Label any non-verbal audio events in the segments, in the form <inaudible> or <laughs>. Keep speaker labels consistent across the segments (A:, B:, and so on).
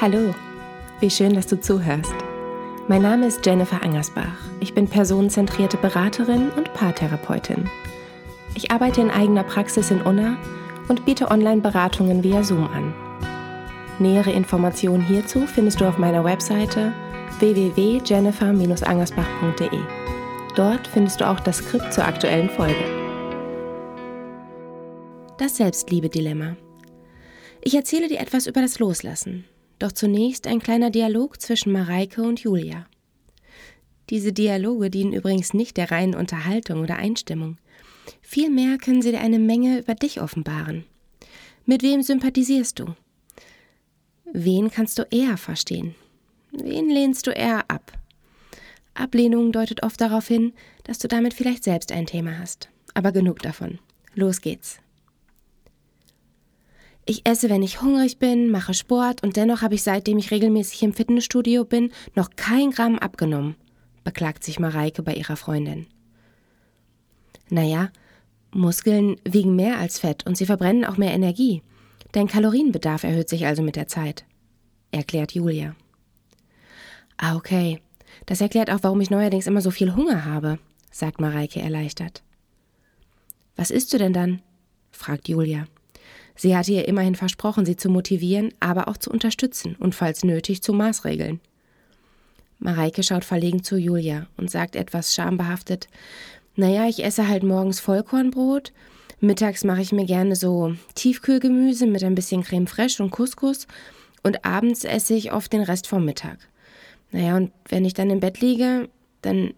A: Hallo, wie schön, dass du zuhörst. Mein Name ist Jennifer Angersbach. Ich bin personenzentrierte Beraterin und Paartherapeutin. Ich arbeite in eigener Praxis in Unna und biete Online-Beratungen via Zoom an. Nähere Informationen hierzu findest du auf meiner Webseite www.jennifer-angersbach.de. Dort findest du auch das Skript zur aktuellen Folge. Das Selbstliebe-Dilemma. Ich erzähle dir etwas über das Loslassen. Doch zunächst ein kleiner Dialog zwischen Mareike und Julia. Diese Dialoge dienen übrigens nicht der reinen Unterhaltung oder Einstimmung. Vielmehr können sie dir eine Menge über dich offenbaren. Mit wem sympathisierst du? Wen kannst du eher verstehen? Wen lehnst du eher ab? Ablehnung deutet oft darauf hin, dass du damit vielleicht selbst ein Thema hast. Aber genug davon. Los geht's. Ich esse, wenn ich hungrig bin, mache Sport und dennoch habe ich seitdem ich regelmäßig im Fitnessstudio bin, noch kein Gramm abgenommen, beklagt sich Mareike bei ihrer Freundin. Naja, Muskeln wiegen mehr als Fett und sie verbrennen auch mehr Energie. Dein Kalorienbedarf erhöht sich also mit der Zeit, erklärt Julia. Ah, okay. Das erklärt auch, warum ich neuerdings immer so viel Hunger habe, sagt Mareike erleichtert. Was isst du denn dann? fragt Julia. Sie hatte ihr immerhin versprochen, sie zu motivieren, aber auch zu unterstützen und falls nötig zu maßregeln. Mareike schaut verlegen zu Julia und sagt etwas schambehaftet: Naja, ich esse halt morgens Vollkornbrot, mittags mache ich mir gerne so Tiefkühlgemüse mit ein bisschen Creme fraiche und Couscous und abends esse ich oft den Rest vom Mittag. Naja, und wenn ich dann im Bett liege, dann,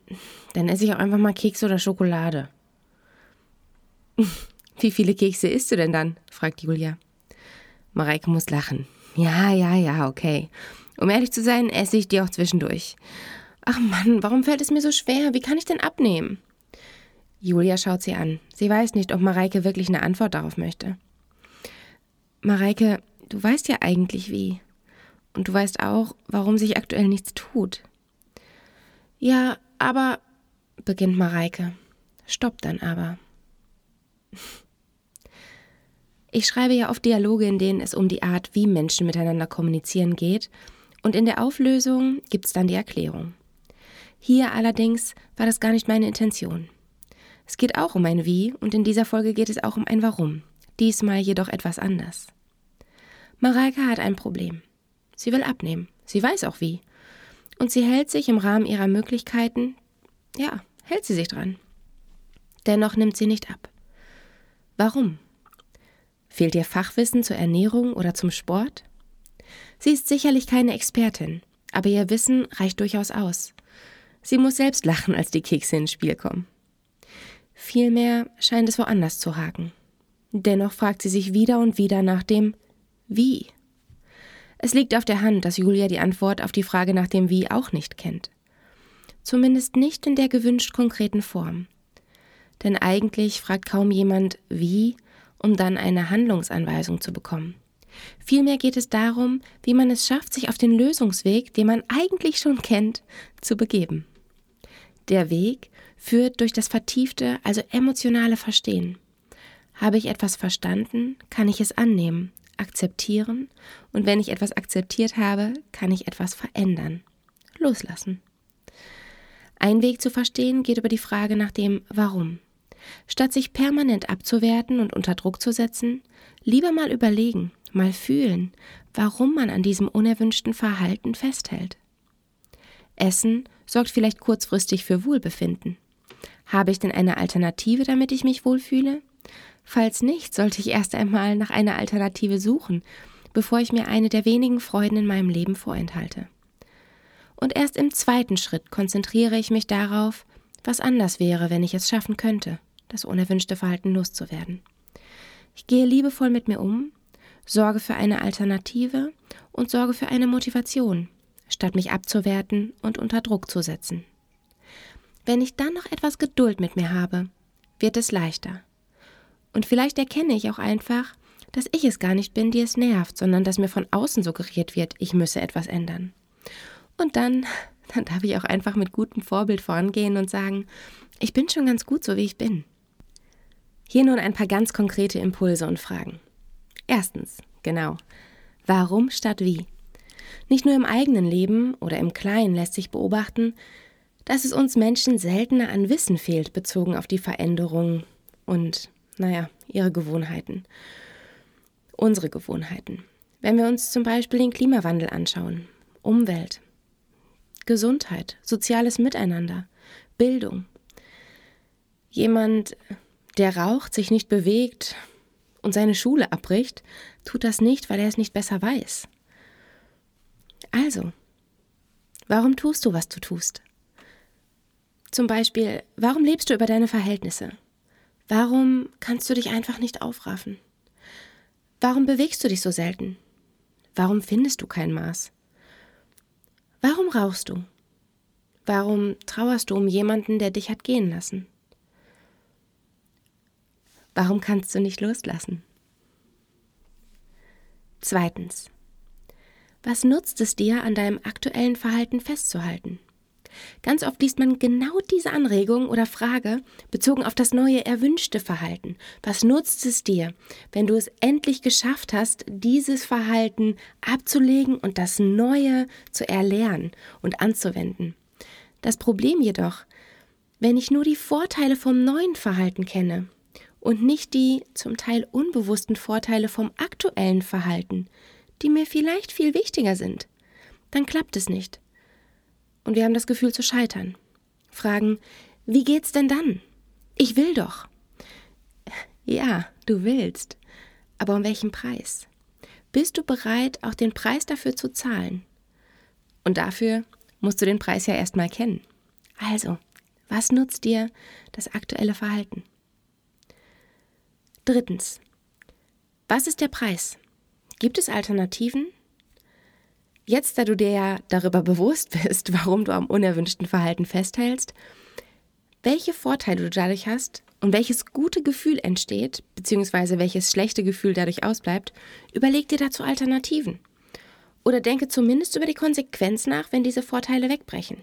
A: dann esse ich auch einfach mal Keks oder Schokolade. Wie viele Kekse isst du denn dann? fragt Julia. Mareike muss lachen. Ja, ja, ja, okay. Um ehrlich zu sein, esse ich die auch zwischendurch. Ach Mann, warum fällt es mir so schwer? Wie kann ich denn abnehmen? Julia schaut sie an. Sie weiß nicht, ob Mareike wirklich eine Antwort darauf möchte. Mareike, du weißt ja eigentlich wie. Und du weißt auch, warum sich aktuell nichts tut. Ja, aber, beginnt Mareike. Stoppt dann aber. Ich schreibe ja oft Dialoge, in denen es um die Art, wie Menschen miteinander kommunizieren geht, und in der Auflösung gibt's dann die Erklärung. Hier allerdings war das gar nicht meine Intention. Es geht auch um ein Wie und in dieser Folge geht es auch um ein Warum, diesmal jedoch etwas anders. Mareike hat ein Problem. Sie will abnehmen, sie weiß auch wie. Und sie hält sich im Rahmen ihrer Möglichkeiten, ja, hält sie sich dran. Dennoch nimmt sie nicht ab. Warum? Fehlt ihr Fachwissen zur Ernährung oder zum Sport? Sie ist sicherlich keine Expertin, aber ihr Wissen reicht durchaus aus. Sie muss selbst lachen, als die Kekse ins Spiel kommen. Vielmehr scheint es woanders zu haken. Dennoch fragt sie sich wieder und wieder nach dem Wie. Es liegt auf der Hand, dass Julia die Antwort auf die Frage nach dem Wie auch nicht kennt. Zumindest nicht in der gewünscht konkreten Form. Denn eigentlich fragt kaum jemand wie, um dann eine Handlungsanweisung zu bekommen. Vielmehr geht es darum, wie man es schafft, sich auf den Lösungsweg, den man eigentlich schon kennt, zu begeben. Der Weg führt durch das vertiefte, also emotionale Verstehen. Habe ich etwas verstanden, kann ich es annehmen, akzeptieren und wenn ich etwas akzeptiert habe, kann ich etwas verändern, loslassen. Ein Weg zu verstehen geht über die Frage nach dem Warum. Statt sich permanent abzuwerten und unter Druck zu setzen, lieber mal überlegen, mal fühlen, warum man an diesem unerwünschten Verhalten festhält. Essen sorgt vielleicht kurzfristig für Wohlbefinden. Habe ich denn eine Alternative, damit ich mich wohlfühle? Falls nicht, sollte ich erst einmal nach einer Alternative suchen, bevor ich mir eine der wenigen Freuden in meinem Leben vorenthalte. Und erst im zweiten Schritt konzentriere ich mich darauf, was anders wäre, wenn ich es schaffen könnte das unerwünschte Verhalten loszuwerden. Ich gehe liebevoll mit mir um, sorge für eine Alternative und sorge für eine Motivation, statt mich abzuwerten und unter Druck zu setzen. Wenn ich dann noch etwas Geduld mit mir habe, wird es leichter. Und vielleicht erkenne ich auch einfach, dass ich es gar nicht bin, die es nervt, sondern dass mir von außen suggeriert wird, ich müsse etwas ändern. Und dann, <laughs> dann darf ich auch einfach mit gutem Vorbild vorangehen und sagen, ich bin schon ganz gut so, wie ich bin. Hier nun ein paar ganz konkrete Impulse und Fragen. Erstens, genau, warum statt wie? Nicht nur im eigenen Leben oder im Kleinen lässt sich beobachten, dass es uns Menschen seltener an Wissen fehlt, bezogen auf die Veränderung und, naja, ihre Gewohnheiten. Unsere Gewohnheiten. Wenn wir uns zum Beispiel den Klimawandel anschauen, Umwelt, Gesundheit, soziales Miteinander, Bildung. Jemand, der raucht, sich nicht bewegt und seine Schule abbricht, tut das nicht, weil er es nicht besser weiß. Also, warum tust du, was du tust? Zum Beispiel, warum lebst du über deine Verhältnisse? Warum kannst du dich einfach nicht aufraffen? Warum bewegst du dich so selten? Warum findest du kein Maß? Warum rauchst du? Warum trauerst du um jemanden, der dich hat gehen lassen? Warum kannst du nicht loslassen? Zweitens. Was nutzt es dir, an deinem aktuellen Verhalten festzuhalten? Ganz oft liest man genau diese Anregung oder Frage bezogen auf das neue erwünschte Verhalten. Was nutzt es dir, wenn du es endlich geschafft hast, dieses Verhalten abzulegen und das Neue zu erlernen und anzuwenden? Das Problem jedoch, wenn ich nur die Vorteile vom neuen Verhalten kenne und nicht die zum Teil unbewussten Vorteile vom aktuellen Verhalten, die mir vielleicht viel wichtiger sind, dann klappt es nicht und wir haben das Gefühl zu scheitern. Fragen, wie geht's denn dann? Ich will doch. <laughs> Ja, du willst. Aber um welchen Preis? Bist du bereit, auch den Preis dafür zu zahlen? Und dafür musst du den Preis ja erstmal kennen. Also, was nutzt dir das aktuelle Verhalten? Drittens. Was ist der Preis? Gibt es Alternativen? Jetzt, da du dir ja darüber bewusst <laughs> bist, warum du am unerwünschten Verhalten festhältst, welche Vorteile du dadurch hast und welches gute Gefühl entsteht, beziehungsweise welches schlechte Gefühl dadurch ausbleibt, überleg dir dazu Alternativen. Oder denke zumindest über die Konsequenz nach, wenn diese Vorteile wegbrechen.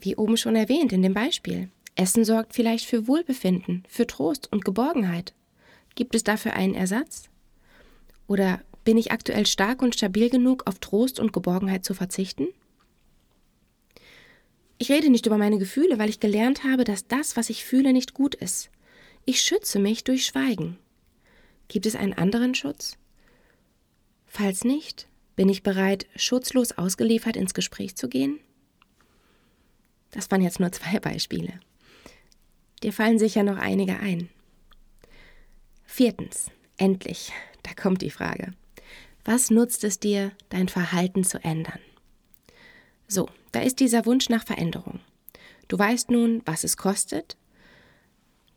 A: Wie oben schon erwähnt in dem Beispiel. Essen sorgt vielleicht für Wohlbefinden, für Trost und Geborgenheit. Gibt es dafür einen Ersatz? Oder bin ich aktuell stark und stabil genug, auf Trost und Geborgenheit zu verzichten? Ich rede nicht über meine Gefühle, weil ich gelernt habe, dass das, was ich fühle, nicht gut ist. Ich schütze mich durch Schweigen. Gibt es einen anderen Schutz? Falls nicht, bin ich bereit, schutzlos ausgeliefert ins Gespräch zu gehen? Das waren jetzt nur zwei Beispiele. Dir fallen sicher noch einige ein. Viertens, endlich, da kommt die Frage. Was nutzt es dir, dein Verhalten zu ändern? So, da ist dieser Wunsch nach Veränderung. Du weißt nun, was es kostet,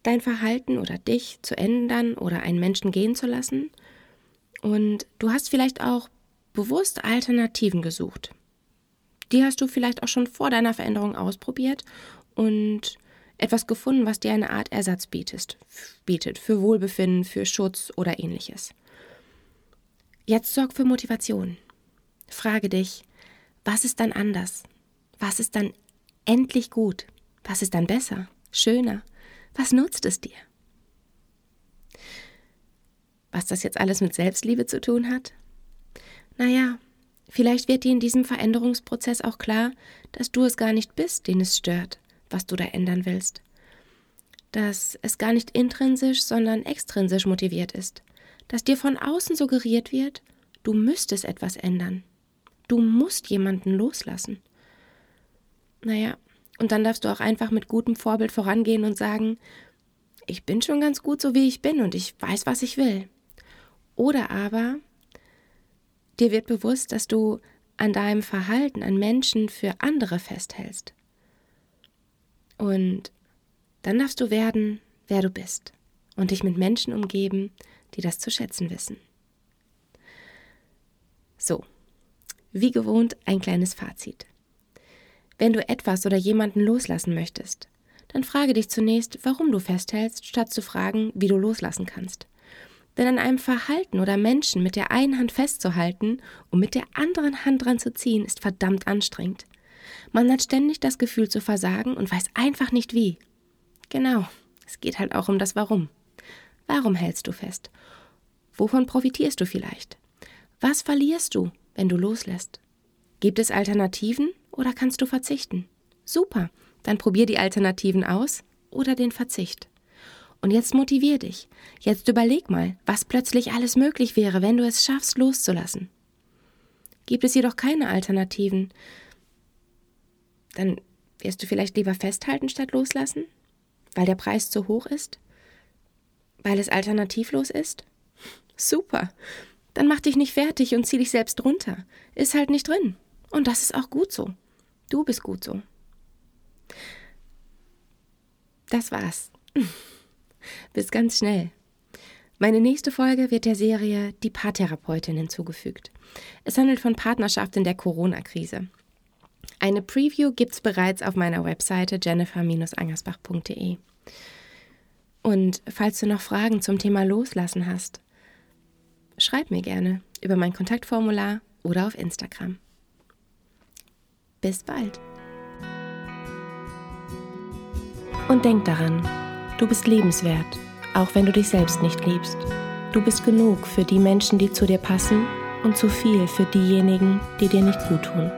A: dein Verhalten oder dich zu ändern oder einen Menschen gehen zu lassen. Und du hast vielleicht auch bewusst Alternativen gesucht. Die hast du vielleicht auch schon vor deiner Veränderung ausprobiert und etwas gefunden, was dir eine Art Ersatz bietet, bietet für Wohlbefinden, für Schutz oder ähnliches. Jetzt sorg für Motivation. Frage dich, was ist dann anders? Was ist dann endlich gut? Was ist dann besser, schöner? Was nutzt es dir? Was das jetzt alles mit Selbstliebe zu tun hat? Naja, vielleicht wird dir in diesem Veränderungsprozess auch klar, dass du es gar nicht bist, den es stört, was du da ändern willst. Dass es gar nicht intrinsisch, sondern extrinsisch motiviert ist dass dir von außen suggeriert wird, du müsstest etwas ändern. Du musst jemanden loslassen. Naja, und dann darfst du auch einfach mit gutem Vorbild vorangehen und sagen, ich bin schon ganz gut so, wie ich bin und ich weiß, was ich will. Oder aber dir wird bewusst, dass du an deinem Verhalten, an Menschen für andere festhältst. Und dann darfst du werden, wer du bist und dich mit Menschen umgeben, die das zu schätzen wissen. So, wie gewohnt ein kleines Fazit. Wenn du etwas oder jemanden loslassen möchtest, dann frage dich zunächst, warum du festhältst, statt zu fragen, wie du loslassen kannst. Denn an einem Verhalten oder Menschen mit der einen Hand festzuhalten und mit der anderen Hand dran zu ziehen, ist verdammt anstrengend. Man hat ständig das Gefühl zu versagen und weiß einfach nicht wie. Genau, es geht halt auch um das Warum. Warum hältst du fest? Wovon profitierst du vielleicht? Was verlierst du, wenn du loslässt? Gibt es Alternativen oder kannst du verzichten? Super, dann probier die Alternativen aus oder den Verzicht. Und jetzt motivier dich. Jetzt überleg mal, was plötzlich alles möglich wäre, wenn du es schaffst, loszulassen. Gibt es jedoch keine Alternativen, dann wirst du vielleicht lieber festhalten statt loslassen, weil der Preis zu hoch ist, weil es alternativlos ist. Super. Dann mach dich nicht fertig und zieh dich selbst runter. Ist halt nicht drin. Und das ist auch gut so. Du bist gut so. Das war's. <laughs> Bis ganz schnell. Meine nächste Folge wird der Serie Die Paartherapeutin hinzugefügt. Es handelt von Partnerschaft in der Corona-Krise. Eine Preview gibt's bereits auf meiner Webseite jennifer-angersbach.de. Und falls du noch Fragen zum Thema Loslassen hast, schreib mir gerne über mein Kontaktformular oder auf Instagram. Bis bald. Und denk daran, du bist lebenswert, auch wenn du dich selbst nicht liebst. Du bist genug für die Menschen, die zu dir passen und zu viel für diejenigen, die dir nicht gut tun.